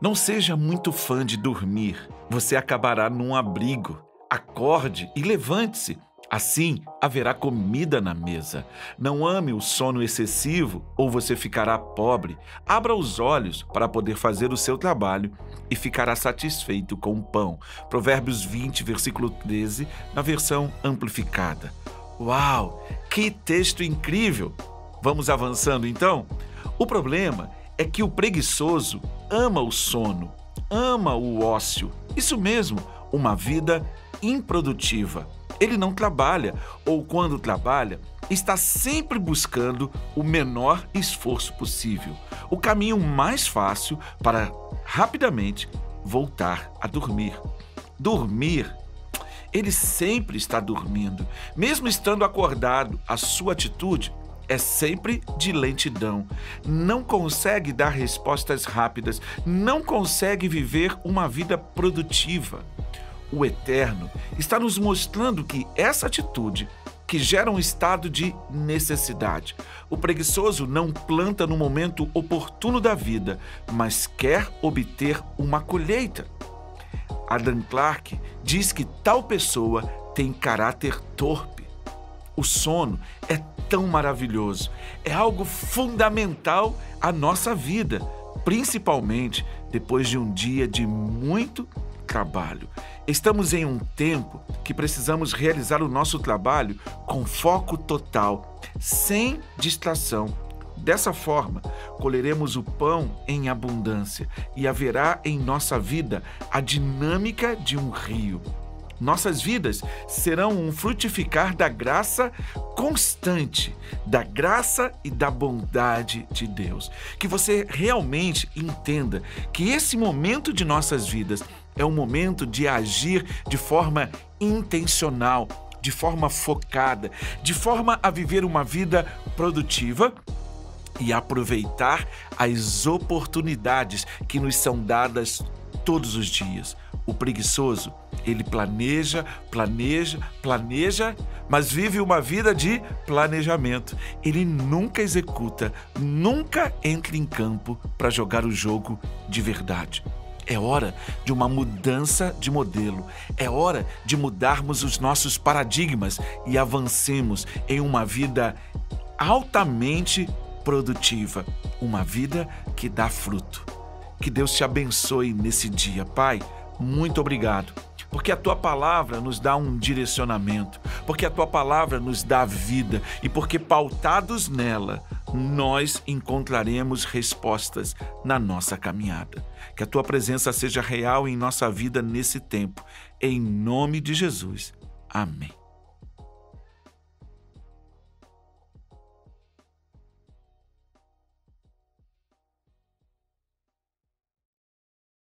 Não seja muito fã de dormir, você acabará num abrigo. Acorde e levante-se. Assim haverá comida na mesa. Não ame o sono excessivo ou você ficará pobre. Abra os olhos para poder fazer o seu trabalho e ficará satisfeito com o pão. Provérbios 20, versículo 13, na versão amplificada. Uau! Que texto incrível! Vamos avançando então? O problema é que o preguiçoso ama o sono, ama o ócio. Isso mesmo, uma vida improdutiva. Ele não trabalha, ou quando trabalha, está sempre buscando o menor esforço possível, o caminho mais fácil para rapidamente voltar a dormir. Dormir ele sempre está dormindo. Mesmo estando acordado, a sua atitude é sempre de lentidão. Não consegue dar respostas rápidas, não consegue viver uma vida produtiva o Eterno está nos mostrando que essa atitude que gera um estado de necessidade. O preguiçoso não planta no momento oportuno da vida, mas quer obter uma colheita. Adam Clarke diz que tal pessoa tem caráter torpe. O sono é tão maravilhoso, é algo fundamental à nossa vida, principalmente depois de um dia de muito trabalho. Estamos em um tempo que precisamos realizar o nosso trabalho com foco total, sem distração. Dessa forma, colheremos o pão em abundância e haverá em nossa vida a dinâmica de um rio. Nossas vidas serão um frutificar da graça constante, da graça e da bondade de Deus. Que você realmente entenda que esse momento de nossas vidas é um momento de agir de forma intencional, de forma focada, de forma a viver uma vida produtiva e aproveitar as oportunidades que nos são dadas todos os dias. O preguiçoso, ele planeja, planeja, planeja, mas vive uma vida de planejamento. Ele nunca executa, nunca entra em campo para jogar o jogo de verdade. É hora de uma mudança de modelo. É hora de mudarmos os nossos paradigmas e avancemos em uma vida altamente produtiva, uma vida que dá fruto. Que Deus te abençoe nesse dia, Pai. Muito obrigado porque a tua palavra nos dá um direcionamento, porque a tua palavra nos dá vida e porque pautados nela, nós encontraremos respostas na nossa caminhada. Que a tua presença seja real em nossa vida nesse tempo. Em nome de Jesus. Amém.